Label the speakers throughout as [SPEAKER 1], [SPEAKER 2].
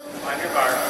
[SPEAKER 1] On your mark.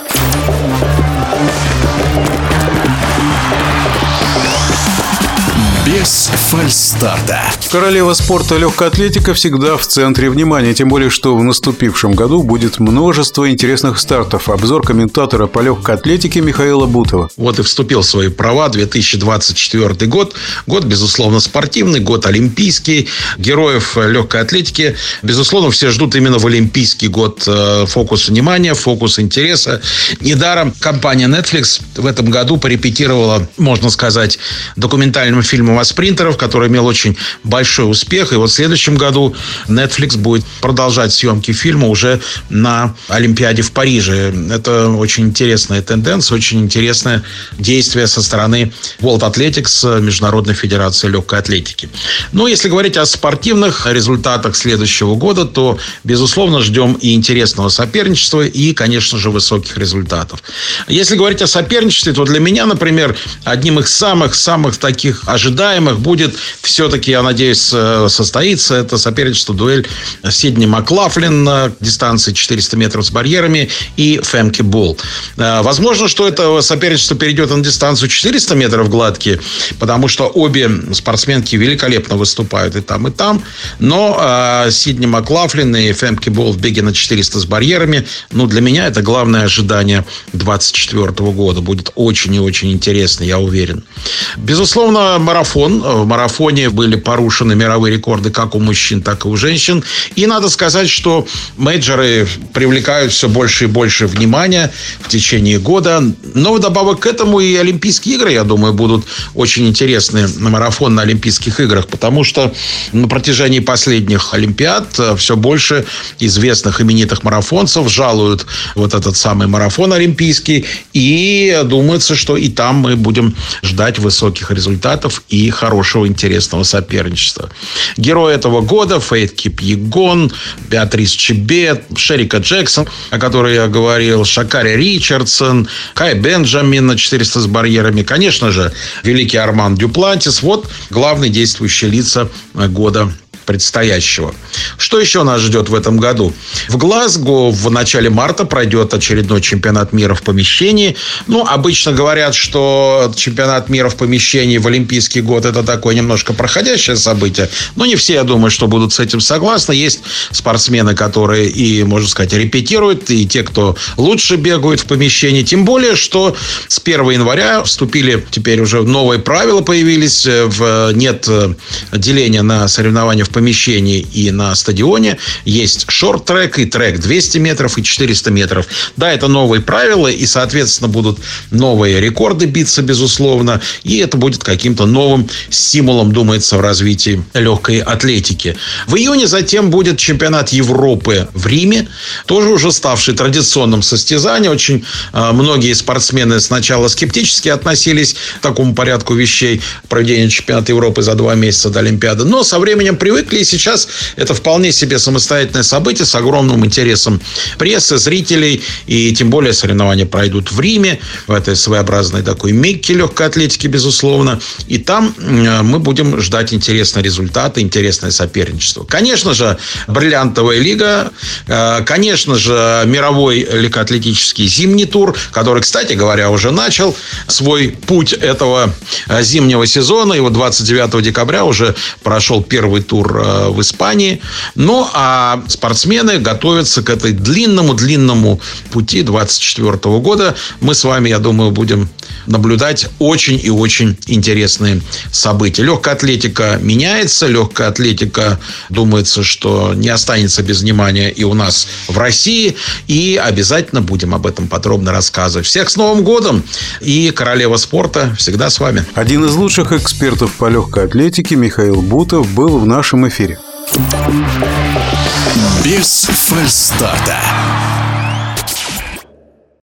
[SPEAKER 1] Без фальстарта.
[SPEAKER 2] Королева спорта легкая атлетика всегда в центре внимания, тем более, что в наступившем году будет множество интересных стартов. Обзор комментатора по легкой атлетике Михаила Бутова.
[SPEAKER 3] Вот и вступил в свои права 2024 год. Год, безусловно, спортивный, год олимпийский. Героев легкой атлетики, безусловно, все ждут именно в олимпийский год э, фокус внимания, фокус интереса. Недаром компания Netflix в этом году порепетировала, можно сказать, документальным фильмом фильмом о спринтеров, который имел очень большой успех. И вот в следующем году Netflix будет продолжать съемки фильма уже на Олимпиаде в Париже. Это очень интересная тенденция, очень интересное действие со стороны World Athletics, Международной Федерации Легкой Атлетики. Но если говорить о спортивных результатах следующего года, то, безусловно, ждем и интересного соперничества, и, конечно же, высоких результатов. Если говорить о соперничестве, то для меня, например, одним из самых-самых таких ожиданий ожидаемых будет все-таки, я надеюсь, э, состоится это соперничество, дуэль Сидни Маклафлин дистанции 400 метров с барьерами и Фемки Болл. Э, возможно, что это соперничество перейдет на дистанцию 400 метров гладкие, потому что обе спортсменки великолепно выступают и там, и там. Но э, Сидни Маклафлин и Фемки Болл в беге на 400 с барьерами, ну, для меня это главное ожидание 2024 года. Будет очень и очень интересно, я уверен. Безусловно, марафон марафон. В марафоне были порушены мировые рекорды как у мужчин, так и у женщин. И надо сказать, что мейджоры привлекают все больше и больше внимания в течение года. Но вдобавок к этому и Олимпийские игры, я думаю, будут очень интересны на марафон на Олимпийских играх, потому что на протяжении последних Олимпиад все больше известных именитых марафонцев жалуют вот этот самый марафон олимпийский. И думается, что и там мы будем ждать высоких результатов и хорошего, интересного соперничества. Герой этого года Фейт Кипьегон, Беатрис Чебет, Шерика Джексон, о которой я говорил, Шакари Ричардсон, Кай Бенджамин на 400 с барьерами. Конечно же, великий Арман Дюплантис. Вот главные действующие лица года предстоящего. Что еще нас ждет в этом году? В Глазго в начале марта пройдет очередной чемпионат мира в помещении. Ну, обычно говорят, что чемпионат мира в помещении в Олимпийский год это такое немножко проходящее событие. Но не все, я думаю, что будут с этим согласны. Есть спортсмены, которые и, можно сказать, репетируют, и те, кто лучше бегают в помещении. Тем более, что с 1 января вступили теперь уже новые правила появились. В, нет деления на соревнования в помещении и на стадионе. Есть шорт-трек и трек 200 метров и 400 метров. Да, это новые правила, и, соответственно, будут новые рекорды биться, безусловно. И это будет каким-то новым стимулом, думается, в развитии легкой атлетики. В июне затем будет чемпионат Европы в Риме, тоже уже ставший традиционным состязанием. Очень э, многие спортсмены сначала скептически относились к такому порядку вещей проведения чемпионата Европы за два месяца до Олимпиады. Но со временем привыкли привыкли. И сейчас это вполне себе самостоятельное событие с огромным интересом прессы, зрителей. И тем более соревнования пройдут в Риме, в этой своеобразной такой Мекке легкой атлетики, безусловно. И там мы будем ждать интересные результаты, интересное соперничество. Конечно же, бриллиантовая лига, э, конечно же, мировой легкоатлетический зимний тур, который, кстати говоря, уже начал свой путь этого э, зимнего сезона. И вот 29 декабря уже прошел первый тур Э, в Испании. Ну, а спортсмены готовятся к этой длинному-длинному пути 24 года. Мы с вами, я думаю, будем наблюдать очень и очень интересные события. Легкая атлетика меняется. Легкая атлетика, думается, что не останется без внимания и у нас в России. И обязательно будем об этом подробно рассказывать. Всех с Новым годом! И королева спорта всегда с вами.
[SPEAKER 2] Один из лучших экспертов по легкой атлетике Михаил Бутов был в нашем эфире.
[SPEAKER 1] Без фальстарта.